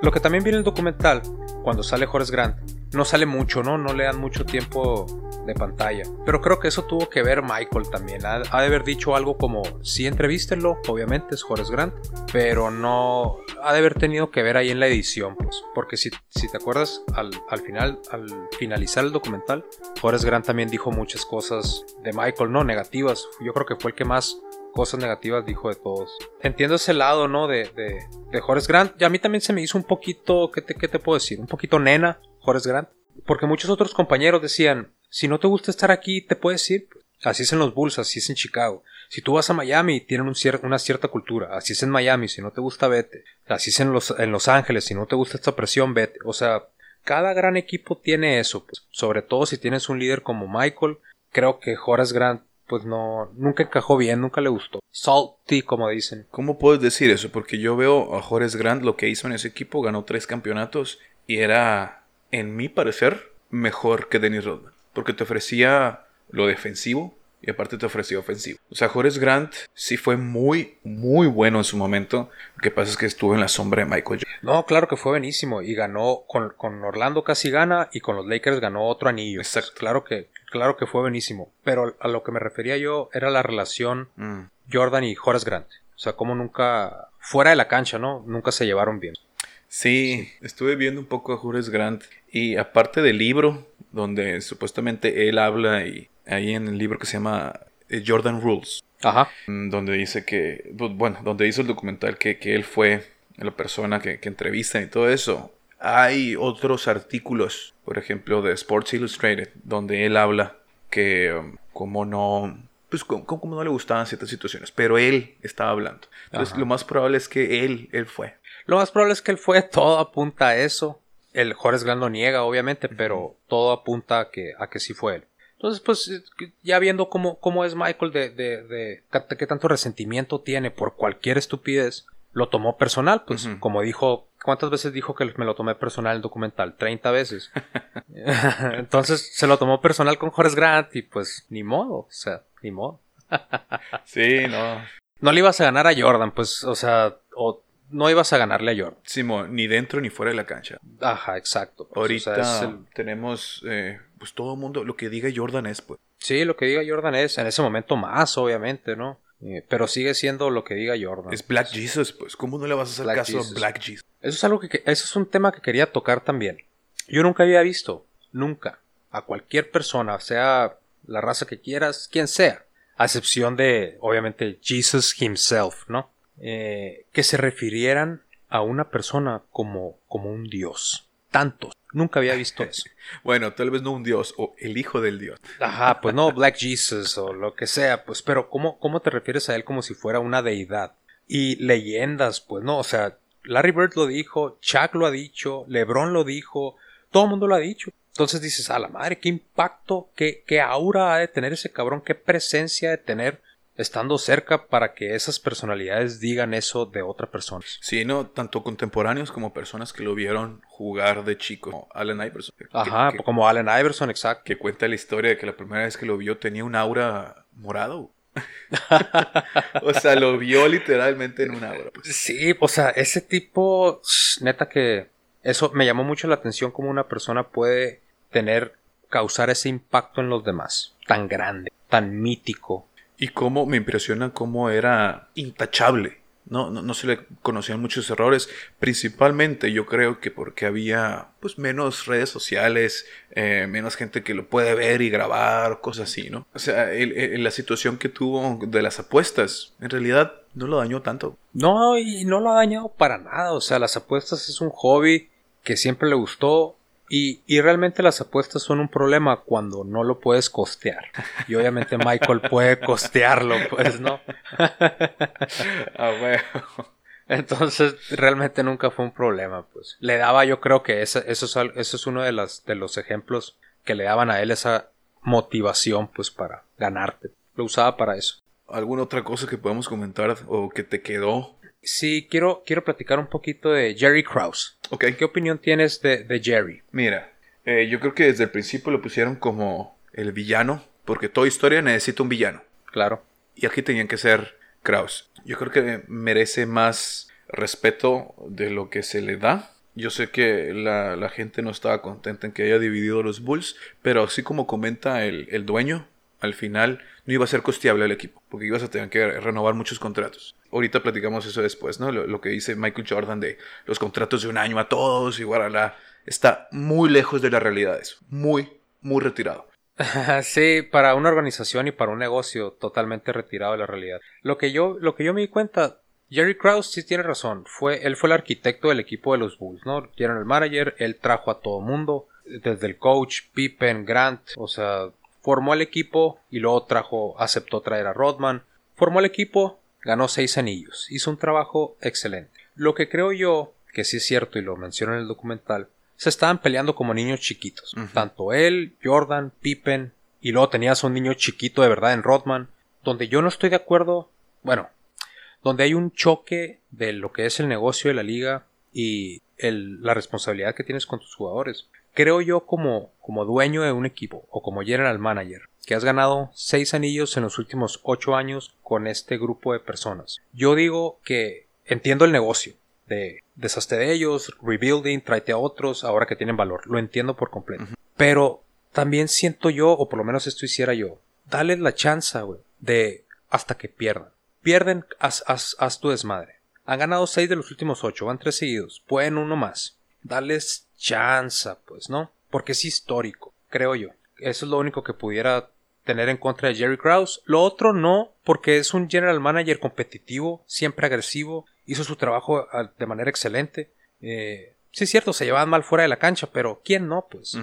Lo que también viene el documental, cuando sale Horace Grant, no sale mucho, ¿no? No le dan mucho tiempo de pantalla. Pero creo que eso tuvo que ver Michael también. Ha, ha de haber dicho algo como, sí, entrevístenlo, obviamente es Horace Grant, pero no, ha de haber tenido que ver ahí en la edición, pues. Porque si, si te acuerdas, al, al final, al finalizar el documental, Horace Grant también dijo muchas cosas de Michael, ¿no? Negativas. Yo creo que fue el que más cosas negativas dijo de todos. Entiendo ese lado, ¿no? De, de, de Horace Grant. Y a mí también se me hizo un poquito, ¿qué te, qué te puedo decir? Un poquito nena, Horace Grant. Porque muchos otros compañeros decían, si no te gusta estar aquí, te puedes ir. Así es en los Bulls, así es en Chicago. Si tú vas a Miami, tienen una cierta cultura. Así es en Miami, si no te gusta, vete. Así es en Los, en los Ángeles, si no te gusta esta presión, vete. O sea, cada gran equipo tiene eso. Pues. Sobre todo si tienes un líder como Michael. Creo que Horace Grant pues no, nunca encajó bien, nunca le gustó. Salty, como dicen. ¿Cómo puedes decir eso? Porque yo veo a Horace Grant lo que hizo en ese equipo, ganó tres campeonatos y era, en mi parecer, mejor que Dennis Rodman. Porque te ofrecía lo defensivo y aparte te ofrecía ofensivo. O sea, Horace Grant sí fue muy, muy bueno en su momento. Lo que pasa es que estuvo en la sombra de Michael Jordan. No, claro que fue buenísimo y ganó con, con Orlando casi gana y con los Lakers ganó otro anillo. Exacto. Claro que, claro que fue buenísimo. Pero a lo que me refería yo era la relación Mm. Jordan y Horace Grant. O sea, como nunca, fuera de la cancha, ¿no? Nunca se llevaron bien. Sí, estuve viendo un poco a Horace Grant y aparte del libro donde supuestamente él habla y ahí en el libro que se llama eh, Jordan Rules, Ajá. mm, donde dice que, bu- bueno, donde hizo el documental que, que él fue la persona que, que entrevista y todo eso. Hay otros artículos, por ejemplo, de Sports Illustrated, donde él habla que um, como no, pues como, como no le gustaban ciertas situaciones, pero él estaba hablando. Entonces Ajá. lo más probable es que él, él fue. Lo más probable es que él fue, todo apunta a eso. El Horace Grant lo niega, obviamente, pero todo apunta a que, a que sí fue él. Entonces, pues, eh, ya viendo cómo, cómo es Michael de, de, de qué- qué tanto resentimiento tiene por cualquier estupidez, lo tomó personal, pues, como dijo, ¿cuántas veces dijo que me lo tomé personal el documental? 30 veces. Entonces, se lo tomó personal con Horace Grant y pues, ni modo, o sea, ni modo. Sí, no. No le ibas a ganar a Jordan, pues, o sea, o no ibas a ganarle a Jordan. Simón, ni dentro ni fuera de la cancha. Ajá, exacto. pues, Ahorita o sea, es el- tenemos, eh, pues todo el mundo, lo que diga Jordan es, pues. Sí, lo que diga Jordan es, en ese momento más, obviamente, ¿no? Eh, pero sigue siendo lo que diga Jordan. Es Black Jesus, pues. ¿Cómo no le vas a hacer Black caso Jesus. a Black Jesus? Eso es algo que- eso es un tema que quería tocar también. Yo nunca había visto, nunca, a cualquier persona, sea la raza que quieras, quien sea, a excepción de, obviamente, Jesus himself, ¿no? Eh, que se refirieran a una persona como, como un dios. Tantos. Nunca había visto eso. Bueno, tal vez no un dios, o el hijo del dios. Ajá, pues no, Black Jesus o lo que sea, pues, pero ¿cómo, cómo te refieres a él como si fuera una deidad? Y leyendas, pues no, o sea, Larry Bird lo dijo, Chuck lo ha dicho, LeBron lo dijo, todo el mundo lo ha dicho. Entonces dices, a la madre, qué impacto, qué, qué aura ha de tener ese cabrón, qué presencia ha de tener estando cerca para que esas personalidades digan eso de otra persona. Sí, no, tanto contemporáneos como personas que lo vieron jugar de chico. Como Allen Iverson. que- Ajá, que, como Allen Iverson, exacto. que cuenta la historia de que la primera vez que lo vio tenía un aura morado. o sea, lo vio literalmente en un aura. pues. Sí, o sea, ese tipo, neta que eso me llamó mucho la atención como una persona puede tener, causar ese impacto en los demás, tan grande, tan mítico. Y cómo me impresiona cómo era intachable. No, no, no se le conocían muchos errores. Principalmente yo creo que porque había pues menos redes sociales, eh, menos gente que lo puede ver y grabar, cosas así, ¿no? O sea, el- la situación que tuvo de las apuestas, en realidad no lo dañó tanto. No, y no lo ha dañado para nada, o sea, las apuestas es un hobby que siempre le gustó y, y realmente las apuestas son un problema cuando no lo puedes costear. Y obviamente Michael puede costearlo, pues, ¿no? Ah, bueno. Entonces, realmente nunca fue un problema, pues. Le daba, yo creo que ese, eso, es, al- eso es uno de, las, de los ejemplos que le daban a él esa motivación, pues, para ganarte. Lo usaba para eso. ¿Alguna otra cosa que podemos comentar o que te quedó? Sí, quiero, quiero platicar un poquito de Jerry Krause. Ok, ¿Qué opinión tienes de, de Jerry? mira, Eh, yo creo que desde el principio lo pusieron como el villano, porque toda historia necesita un villano. Claro. Y aquí tenían que ser Kraus. Yo creo que merece más respeto de lo que se le da. Yo sé que la, la gente no estaba contenta en que haya dividido los Bulls, pero así como comenta el, el dueño, al final no iba a ser costeable el equipo, porque ibas a tener que renovar muchos contratos. Ahorita platicamos eso después, ¿no? Lo, que dice Michael Jordan de los contratos de un año a todos y la Está muy lejos de la realidad eso. Muy, muy retirado. sí, para una organización y para un negocio totalmente retirado de la realidad. Lo que yo, lo que yo me di cuenta, Jerry Krause sí tiene razón. Fue, él fue el arquitecto del equipo de los Bulls, ¿no? el manager, él trajo a todo mundo, desde el coach, Pippen, Grant, o sea, formó el equipo y luego trajo, aceptó traer a Rodman. Formó el equipo, ganó seis anillos, hizo un trabajo excelente. Lo que creo yo, que sí es cierto y lo menciono en el documental, se estaban peleando como niños chiquitos. Tanto él, Jordan, Pippen, y luego tenías un niño chiquito de verdad en Rodman, donde yo no estoy de acuerdo, bueno, donde hay un choque de lo que es el negocio de la liga y la responsabilidad que tienes con tus jugadores. Creo yo como, como dueño de un equipo como general manager que has ganado seis anillos en los últimos ocho años con este grupo de personas. Yo digo que entiendo el negocio, de deshazte de ellos, rebuilding, tráete a otros, ahora que tienen valor. Lo entiendo por completo. Pero también siento yo, o por lo menos esto hiciera yo, dale la chance, güey, de hasta que pierdan. Pierden, haz, haz, tu desmadre. Han ganado seis de los últimos ocho, van tres seguidos, pueden uno más. Dales chance, pues, ¿no? Porque es histórico, creo yo. Eso es lo único que pudiera tener en contra de Jerry Krause. Lo otro no, porque es un general manager competitivo, siempre agresivo, hizo su trabajo ah, de manera excelente. Eh, sí es cierto, se llevaban mal fuera de la cancha, pero ¿quién no? Pues.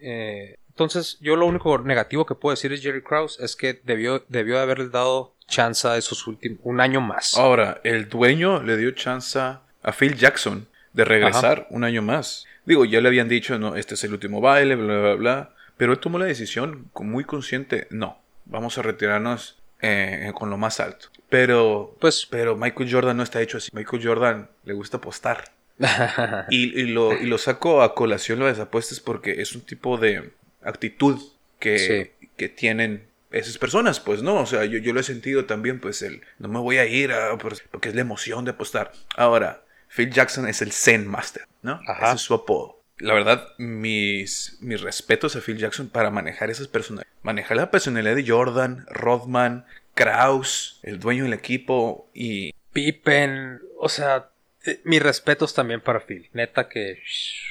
Eh, entonces, yo lo único negativo que puedo decir es Jerry Krause es que debió, debió de haberles dado chance a esos últimos, un año más. Ahora, el dueño le dio chance a Phil Jackson de regresar un año más. Digo, ya le habían dicho, no, este es el último baile, bla, bla, bla. Pero él tomó la decisión muy consciente, no, vamos a retirarnos eh, con lo más alto. Pero, pues, pero Michael Jordan no está hecho así. Michael Jordan le gusta apostar. y, lo, y lo saco a colación las apuestas porque es un tipo de actitud que, que tienen esas personas, pues no, o sea, yo, yo lo he sentido también, pues el, no me voy a ir a, porque es la emoción de apostar. Ahora, Phil Jackson es el Zen Master, ¿no? Ese es su apodo la verdad, mis, mis respetos a Phil Jackson para manejar esas personas. Manejar la personalidad de Jordan, Rodman, Kraus, el dueño del equipo y... Pippen, o sea, eh, mis respetos también para Phil. Neta que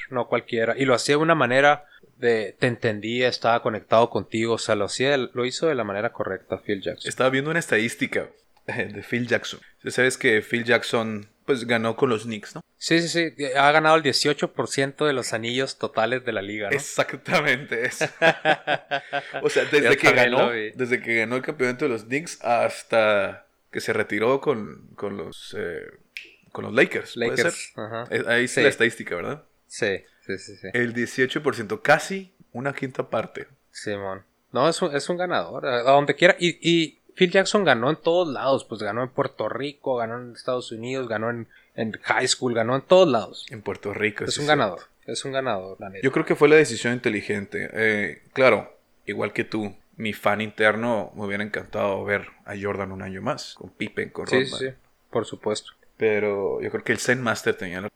no cualquiera. Y lo hacía de una manera de te entendía, estaba conectado contigo, o sea, lo hacía, lo hizo de la manera correcta Phil Jackson. Estaba viendo una estadística de Phil Jackson. Sabes que Phil Jackson pues ganó con los Knicks, ¿no? Sí, sí, sí. Ha ganado el 18% de los anillos totales de la liga, ¿no? Exactamente eso. o sea, desde que ganó, desde que ganó el campeonato de los Knicks hasta que se retiró con, con los eh, con los Lakers. Lakers. Ahí está la estadística, ¿verdad? Sí, sí, sí, sí. El 18%, casi una quinta parte. Simón. no, es un, es un ganador. A donde quiera. Y, y Phil Jackson ganó en todos lados, pues ganó en Puerto Rico, ganó en Estados Unidos, ganó en, high school, ganó en todos lados. En Puerto Rico. Es un ganador, es un ganador, la Yo creo que fue la decisión inteligente. Eh, claro, igual que tú, mi fan interno me hubiera encantado ver a Jordan un año más, con Pippen, con sí, Sí, sí, por supuesto. Pero yo creo que el Zen Master tenía la...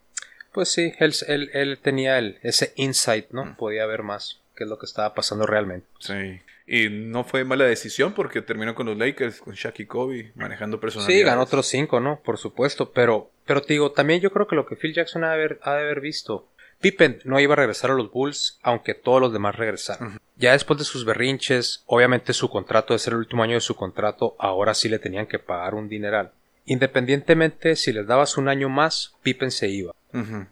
Pues sí, él, él, tenía el, ese insight, ¿no? Mm. Podía ver más qué es lo que estaba pasando realmente. Sí. Y no fue mala decisión porque terminó con los Lakers, con Shaq y Kobe, manejando personalidades. Sí, ganó otros cinco, ¿no? Por supuesto. Pero, pero te digo, también yo creo que lo que Phil Jackson ha de haber, ha de haber visto. Pippen no iba a regresar a los Bulls, aunque todos los demás regresaron. Ya después de sus berrinches, obviamente su contrato de ser el último año de su contrato, ahora sí le tenían que pagar un dineral. Independientemente si les dabas un año más, Pippen se iba.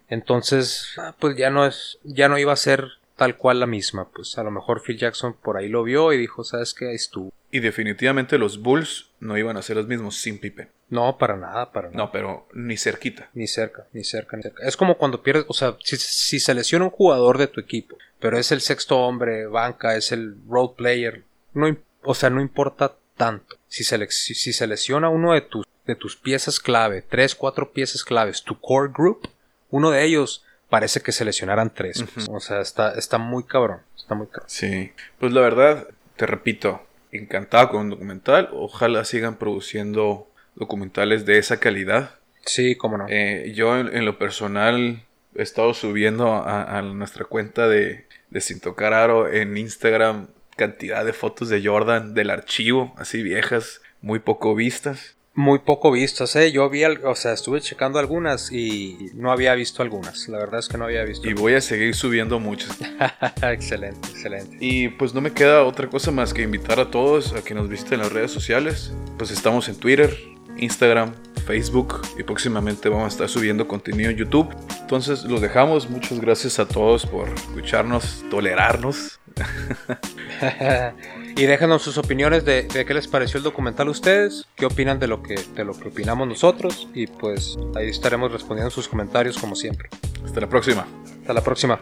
Entonces, ah, pues ya no es, ya no iba a ser tal cual la misma. Pues a lo mejor Phil Jackson por ahí lo vio y dijo, ¿sabes qué? Ahí estuvo. Y definitivamente los Bulls no iban a ser los mismos sin Pippen. No, para nada, para nada. No, pero ni cerquita. Ni cerca, ni cerca, ni cerca. Es como cuando pierdes, o sea, si, si se lesiona un jugador de tu equipo, pero es el sexto hombre, banca, es el road player, no, o sea, no importa tanto. Si se, si, se lesiona uno de tus, de tus piezas clave, tres, cuatro piezas claves, tu core group, uno de ellos parece que se lesionaran tres. O sea, está, está muy cabrón. Está muy cabrón. Sí. Pues la verdad, te repito, encantado con un documental. Ojalá sigan produciendo documentales de esa calidad. Sí, cómo no. Eh, yo en, lo personal he estado subiendo a, nuestra cuenta de, de Sin Tocar Aro en Instagram cantidad de fotos de Jordan del archivo, así viejas, muy poco vistas. Muy poco vistas, ¿eh? Yo vi, o sea, estuve checando algunas y no había visto algunas. La verdad es que no había visto. Y voy a seguir subiendo muchas. excelente, excelente. Y pues no me queda otra cosa más que invitar a todos a que nos visiten en las redes sociales. Pues estamos en Twitter, Instagram, Facebook y próximamente vamos a estar subiendo contenido en YouTube. Entonces los dejamos. Muchas gracias a todos por escucharnos, tolerarnos. y déjenos sus opiniones de, qué les pareció el documental a ustedes, qué opinan de lo, que, de lo que opinamos nosotros y pues ahí estaremos respondiendo sus comentarios como siempre. Hasta la próxima. Hasta la próxima.